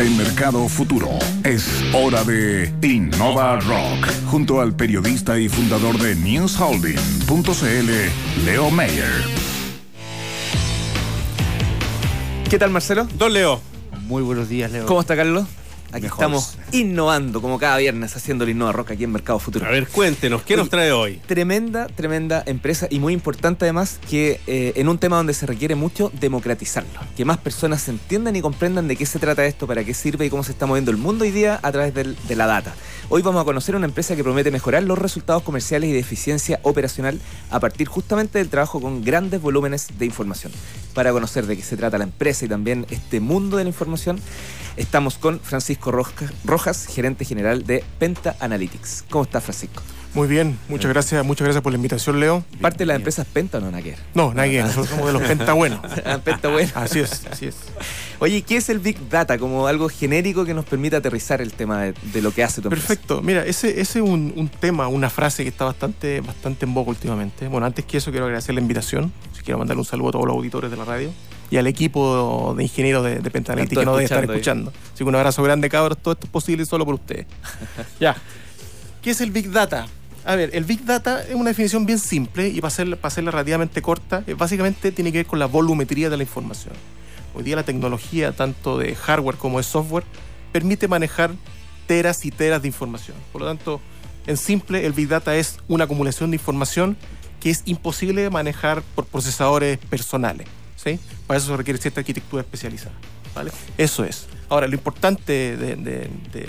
en Mercado Futuro. Es hora de Innova Rock, junto al periodista y fundador de NewsHolding.cl, Leo Mayer. ¿Qué tal, Marcelo? Don Leo. Muy buenos días, Leo. ¿Cómo está, Carlos? Aquí Mejor. estamos innovando, como cada viernes, haciendo el Innova Rock aquí en Mercado Futuro. A ver, cuéntenos, ¿qué nos trae hoy? Tremenda, tremenda empresa y muy importante además que eh, en un tema donde se requiere mucho democratizarlo. Que más personas entiendan y comprendan de qué se trata esto, para qué sirve y cómo se está moviendo el mundo hoy día a través del- de la data. Hoy vamos a conocer una empresa que promete mejorar los resultados comerciales y de eficiencia operacional a partir justamente del trabajo con grandes volúmenes de información. Para conocer de qué se trata la empresa y también este mundo de la información, estamos con Francisco Roja- Rojas, gerente general de Penta Analytics. ¿Cómo está, Francisco? Muy bien, muchas gracias, muchas gracias por la invitación, Leo. ¿Parte de las empresas Penta o no, Naquer? No, que nosotros somos de los pentabuenos. Penta, bueno. Así es, así es. Oye, ¿qué es el Big Data? Como algo genérico que nos permite aterrizar el tema de, de lo que hace tu empresa. Perfecto. Mira, ese, ese es un, un tema, una frase que está bastante, bastante en boca últimamente. Bueno, antes que eso quiero agradecer la invitación. Si quiero mandarle un saludo a todos los auditores de la radio y al equipo de ingenieros de, de Están que nos debe estar escuchando escuchando. Así que un abrazo grande, cabros. Todo esto es posible solo por ustedes. ya. ¿Qué es el Big Data? A ver, el Big Data es una definición bien simple y para hacerla, para hacerla relativamente corta, eh, básicamente tiene que ver con la volumetría de la información. Hoy día la tecnología, tanto de hardware como de software, permite manejar teras y teras de información. Por lo tanto, en simple, el Big Data es una acumulación de información que es imposible de manejar por procesadores personales. ¿Sí? Para eso se requiere cierta arquitectura especializada. ¿vale? Eso es. Ahora, lo importante de- de- de-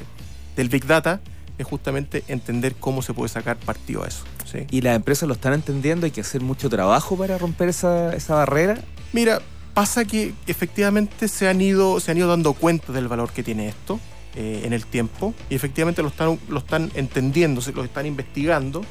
del Big Data es justamente entender cómo se puede sacar partido a eso. ¿sí? ¿Y las empresas lo están entendiendo? ¿Hay que hacer mucho trabajo para romper esa, esa barrera? Mira, pasa que efectivamente se han ido, se han ido dando cuenta del valor que tiene esto eh, en el tiempo y efectivamente lo están, lo están entendiendo, lo están investigando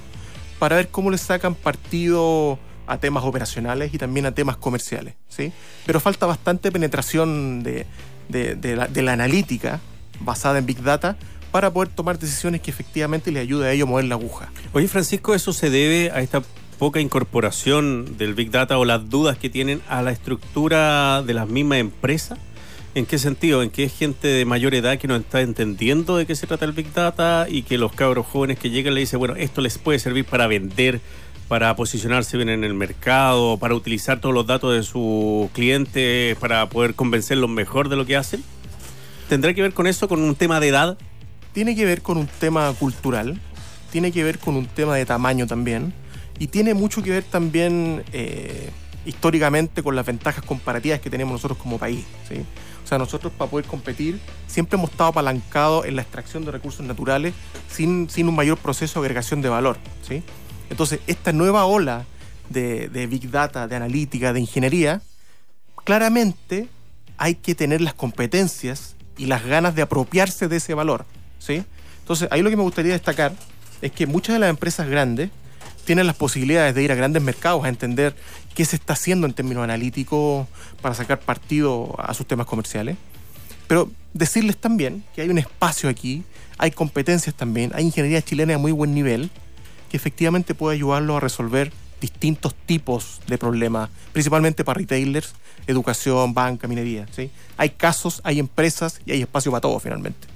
para ver cómo le sacan partido a temas operacionales y también a temas comerciales. ¿sí? Pero falta bastante penetración de, de- la, analítica basada en Big Data para poder tomar decisiones que efectivamente le ayude a ellos a mover la aguja. Oye, Francisco, ¿eso se debe a esta poca incorporación del Big Data o las dudas que tienen a la estructura de las mismas empresas? ¿En qué sentido? ¿En que es gente de mayor edad que no está entendiendo de qué se trata el Big Data y que los cabros jóvenes que llegan le dicen, bueno, esto les puede servir para vender, para posicionarse bien en el mercado, para utilizar todos los datos de sus clientes, para poder convencerlos mejor de lo que hacen? ¿Tendrá que ver con eso, con un tema de edad? tiene que ver con un tema cultural, tiene que ver con un tema de tamaño también, y tiene mucho que ver también eh, históricamente con las ventajas comparativas que tenemos nosotros como país. ¿sí? O sea, nosotros para poder competir siempre hemos estado apalancados en la extracción de recursos naturales sin, sin un mayor proceso de agregación de valor. ¿sí? Entonces, esta nueva ola de, de Big Data, de analítica, de ingeniería, claramente hay que tener las competencias y las ganas de apropiarse de ese valor. ¿sí? Entonces, ahí lo que me gustaría destacar es que muchas de las empresas grandes tienen las posibilidades de ir a grandes mercados a entender qué se está haciendo en términos analíticos para sacar partido a sus temas comerciales. Pero decirles también que hay un espacio aquí, hay competencias también, hay ingeniería chilena de muy buen nivel que efectivamente puede ayudarlos a resolver distintos tipos de problemas, principalmente para retailers, educación, banca, minería. ¿sí? Hay casos, hay empresas y hay espacio para todo finalmente.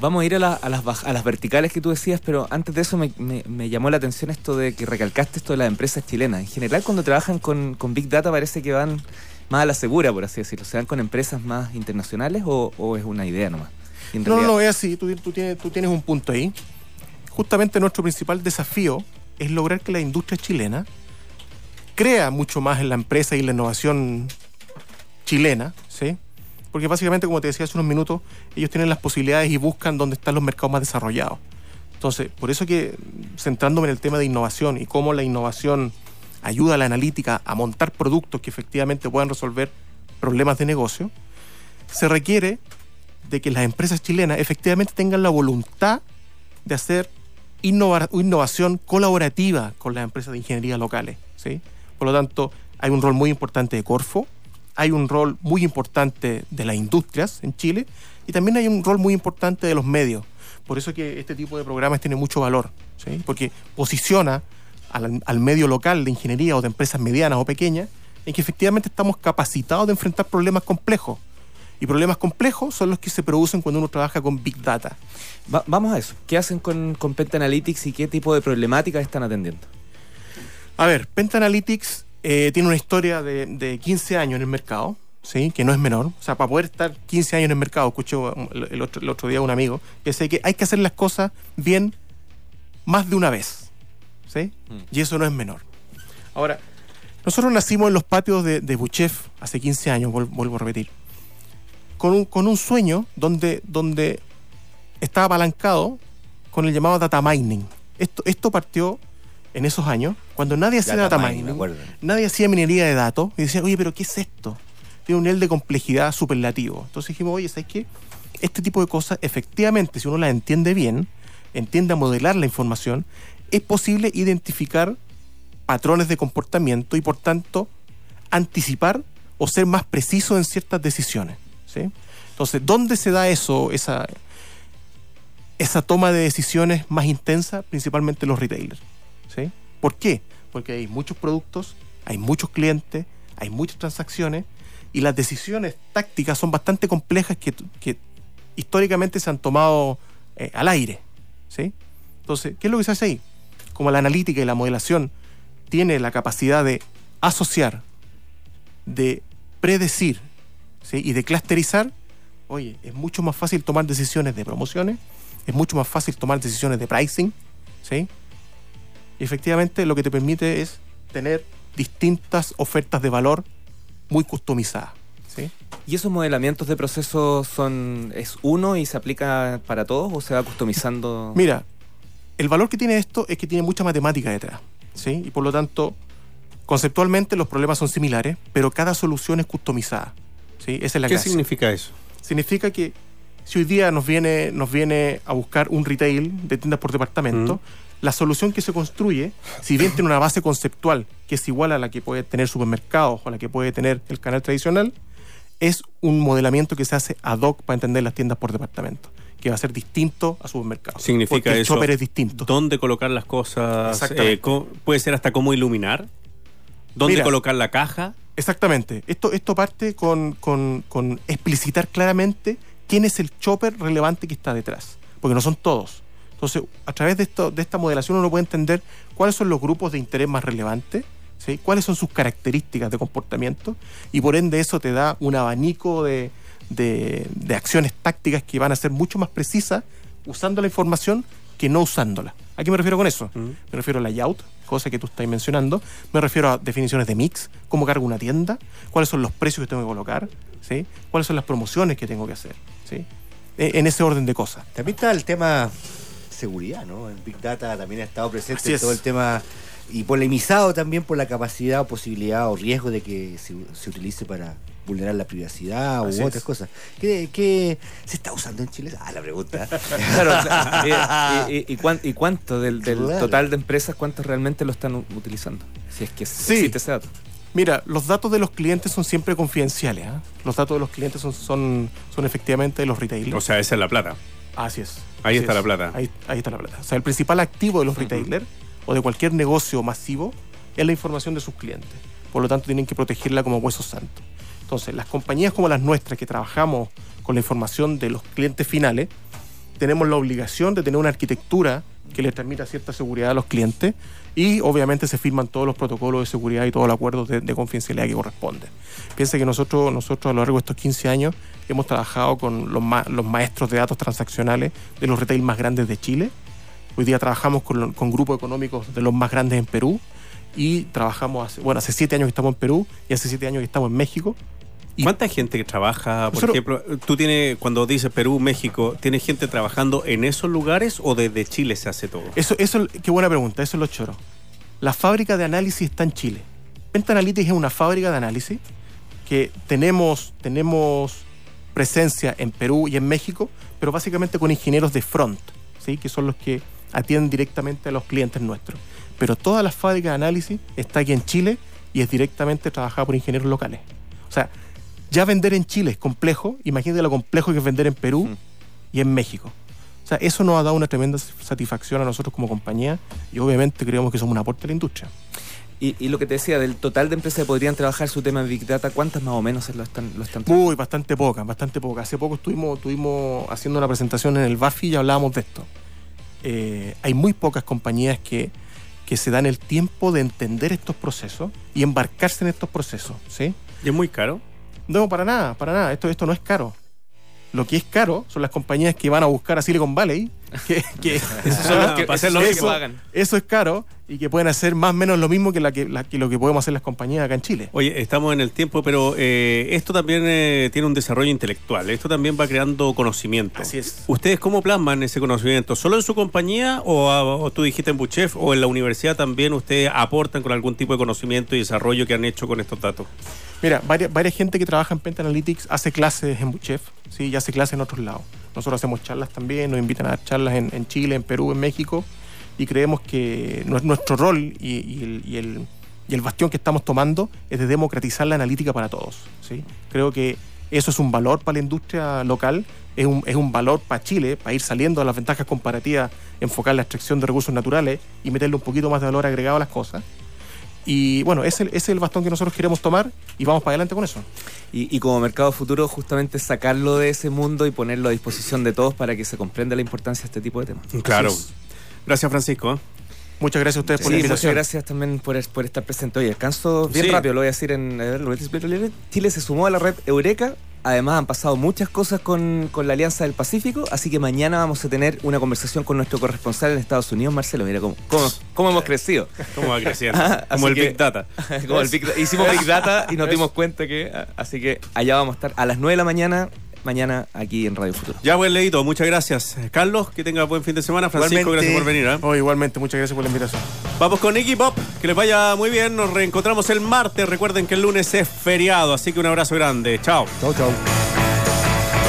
Vamos a ir a, la- a las, a las verticales que tú decías, pero antes de eso me, me- me llamó la atención esto de que recalcaste esto de las empresas chilenas. En general, cuando trabajan con, con Big Data parece que van más a la segura, por así decirlo. ¿Se van con empresas más internacionales o, o es una idea nomás? No, no, es así, tú, tú tienes, tú tienes un punto ahí. Justamente nuestro principal desafío es lograr que la industria chilena crea mucho más en la empresa y la innovación chilena, ¿sí? Porque básicamente, como te decía hace unos minutos, ellos tienen las posibilidades y buscan dónde están los mercados más desarrollados. Entonces, por eso que centrándome en el tema de innovación y cómo la innovación ayuda a la analítica a montar productos que efectivamente puedan resolver problemas de negocio, se requiere de que las empresas chilenas efectivamente tengan la voluntad de hacer innova- innovación colaborativa con las empresas de ingeniería locales. ¿sí? Por lo tanto, hay un rol muy importante de Corfo, hay un rol muy importante de las industrias en Chile y también hay un rol muy importante de los medios. Por eso que este tipo de programas tiene mucho valor, ¿sí? porque posiciona al medio local de ingeniería o de empresas medianas o pequeñas en que efectivamente estamos capacitados de enfrentar problemas complejos. Y problemas complejos son los que se producen cuando uno trabaja con Big Data. Va- vamos a eso. ¿Qué hacen con, con Penta Analytics y qué tipo de problemáticas están atendiendo? A ver, Penta Analytics eh, tiene una historia de, de 15 años en el mercado, ¿sí? que no es menor. O sea, para poder estar 15 años en el mercado, escuché el, otro, el otro día a un amigo que decía que hay que hacer las cosas bien más de una vez. ¿sí? Y eso no es menor. Ahora, nosotros nacimos en los patios de, de Buchef hace 15 años, vuel- vuelvo a repetir, con un, con un sueño donde, donde estaba apalancado con el llamado data mining. Esto, esto partió en esos años, cuando nadie hacía Data data, mining, nadie hacía minería de datos, y decía, oye, pero ¿qué es esto? Tiene un nivel de complejidad superlativo. Entonces dijimos, oye, ¿sabes qué? Este tipo de cosas, efectivamente, si uno las entiende bien, entiende a modelar la información, es posible identificar patrones de comportamiento y, por tanto, anticipar o ser más preciso en ciertas decisiones. Entonces, ¿dónde se da eso, esa, esa toma de decisiones más intensa? Principalmente los retailers. ¿sí? ¿Por qué? Porque hay muchos productos, hay muchos clientes, hay muchas transacciones y las decisiones tácticas son bastante complejas que, que históricamente se han tomado eh, al aire. ¿sí? Entonces, ¿qué es lo que se hace ahí? Como la analítica y la modelación tiene la capacidad de asociar, de predecir ¿sí? y de clusterizar, oye, es mucho más fácil tomar decisiones de promociones, es mucho más fácil tomar decisiones de pricing, ¿sí? Y efectivamente lo que te permite es tener distintas ofertas de valor muy customizadas, ¿sí? ¿Y esos modelamientos de procesos son es uno y se aplica para todos o se va customizando? Mira, el valor que tiene esto es que tiene mucha matemática detrás, ¿sí? Y por lo tanto, conceptualmente los problemas son similares, pero cada solución es customizada, ¿sí? Esa es la ¿Qué gracia. significa eso? significa que si hoy día nos viene, nos viene a buscar un retail de tiendas por departamento, Mm. la solución que se construye, si bien tiene una base conceptual que es igual a la que puede tener supermercados o a la que puede tener el canal tradicional, es un modelamiento que se hace ad hoc para entender las tiendas por departamento, que va a ser distinto a supermercados. Significa porque el eso. chopper es distinto. ¿Dónde colocar las cosas? Eh, puede ser hasta cómo iluminar. ¿Dónde Mira. colocar la caja? Exactamente. Esto, esto parte con, con- con explicitar claramente quién es el chopper relevante que está detrás. Porque no son todos. Entonces, a través de, esto, de esta modelación uno puede entender cuáles son los grupos de interés más relevantes, ¿sí? cuáles son sus características de comportamiento, y por ende eso te da un abanico de, de- de acciones tácticas que van a ser mucho más precisas usando la información que no usándola. ¿A qué me refiero con eso? Mm. Me refiero a layout, cosa que tú estás mencionando. Me refiero a definiciones de mix, cómo cargo una tienda, cuáles son los precios que tengo que colocar, ¿sí? cuáles son las promociones que tengo que hacer. ¿sí? E- En ese orden de cosas. También está el tema seguridad, ¿no? El Big Data también ha estado presente en es. todo el tema y polemizado también por la capacidad o posibilidad o riesgo de que se, se utilice para vulnerar la privacidad u Así otras es. cosas. ¿Qué, qué se está usando en Chile? Ah, la pregunta. Claro, o sea, y, y- y cuán- y cuánto del, del Claro. total de empresas, cuántos realmente lo están u- utilizando? Si es que Sí. existe ese dato. Mira, los datos de los clientes son siempre confidenciales. ¿ah? Los datos de los clientes son, son, son efectivamente de los retailers. O sea, esa es la plata. Así es. Ahí Así está es. la plata. Ahí, ahí está la plata. O sea, el principal activo de los retailers o de cualquier negocio masivo es la información de sus clientes. Por lo tanto, tienen que protegerla como huesos santos. Entonces, las compañías como las nuestras que trabajamos con la información de los clientes finales, tenemos la obligación de tener una arquitectura que les transmita cierta seguridad a los clientes y obviamente se firman todos los protocolos de seguridad y todos los acuerdos de, de confidencialidad que corresponden. Piensa que nosotros, nosotros a lo largo de estos 15 años hemos trabajado con los, ma- los maestros de datos transaccionales de los retail más grandes de Chile. Hoy día trabajamos con, grupos económicos de los más grandes en Perú y trabajamos, bueno, hace 7 años que estamos en Perú y hace 7 años que estamos en México. Y- ¿Cuánta gente que trabaja, por ejemplo, tú tienes, cuando dices Perú, México, ¿tienes gente trabajando en esos lugares o desde Chile se hace todo? Eso, eso, qué buena pregunta, eso es lo choro. La fábrica de análisis está en Chile. Penta Analytics es una fábrica de análisis que tenemos, tenemos presencia en Perú y en México, pero básicamente con ingenieros de front, ¿sí? que son los que atienden directamente a los clientes nuestros. Pero toda la fábrica de análisis está aquí en Chile y es directamente trabajada por ingenieros locales. O sea, ya vender en Chile es complejo, imagínate lo complejo que es vender en Perú Mm. y en México. O sea, eso nos ha dado una tremenda satisfacción a nosotros como compañía y obviamente creemos que somos un aporte a la industria. Y, y lo que te decía, del total de empresas que podrían trabajar su tema de Big Data, ¿cuántas más o menos lo están, lo están Uy, bastante poca, bastante poca. Hace poco estuvimos, estuvimos haciendo una presentación en el BAFI y hablábamos de esto. Eh, hay muy pocas compañías que, que se dan el tiempo de entender estos procesos y embarcarse en estos procesos, ¿sí? ¿Y es muy caro? No, para nada, para nada. Esto, esto no es caro. Lo que es caro son las compañías que van a buscar a Silicon Valley, que, que Esos son los que, Para hacer esos lo son los que mismo. pagan. eso es caro y que pueden hacer más o menos lo mismo que, la que, la- que lo que podemos hacer las compañías acá en Chile. Oye, estamos en el tiempo, pero eh, esto también eh, tiene un desarrollo intelectual. Esto también va creando conocimiento. Así es. ¿Ustedes cómo plasman ese conocimiento? ¿Solo en su compañía o, a- o tú dijiste en Buchef o en la universidad también ustedes aportan con algún tipo de conocimiento y desarrollo que han hecho con estos datos? Mira, varias, varias gente que trabaja en Penta Analytics hace clases en Buchef, ¿sí? y hace clases en otros lados. Nosotros hacemos charlas también, nos invitan a dar charlas en, Chile, en Perú, en México, y creemos que nue- nuestro rol y, y el, y el- y el bastión que estamos tomando es de democratizar la analítica para todos. ¿sí? Creo que eso es un valor para la industria local, es un, es un valor para Chile, para ir saliendo de las ventajas comparativas, enfocar la extracción de recursos naturales y meterle un poquito más de valor agregado a las cosas. Y bueno, ese, ese es el bastón que nosotros queremos tomar y vamos para adelante con eso. Y, y como mercado futuro, justamente sacarlo de ese mundo y ponerlo a disposición de todos para que se comprenda la importancia de este tipo de temas. Claro. Gracias, Francisco. ¿eh? Muchas gracias a ustedes por Sí, la muchas invitación. gracias también por, por estar presente hoy. Alcanzo bien Sí. rápido, lo voy a decir en. a ver, Chile se sumó a la red Eureka. Además, han pasado muchas cosas con, con la Alianza del Pacífico. Así que mañana vamos a tener una conversación con nuestro corresponsal en Estados Unidos, Marcelo. Mira cómo, cómo, cómo hemos crecido. ¿Cómo va creciendo? Ah, Como el que- Big Data. Como el Big hicimos Big Data y nos dimos cuenta que. Así que allá vamos a estar a las 9 de la mañana, mañana aquí en Radio Futuro. Ya, buen leído. Muchas gracias. Carlos, que tenga buen fin de semana. Francisco, Igualmente. gracias por venir. ¿eh? Oh, igualmente, muchas gracias por la invitación. Vamos con Iggy Pop. Que les vaya muy bien. Nos reencontramos el martes. Recuerden que el lunes es feriado. Así que un abrazo grande. Chao. Chau, chau.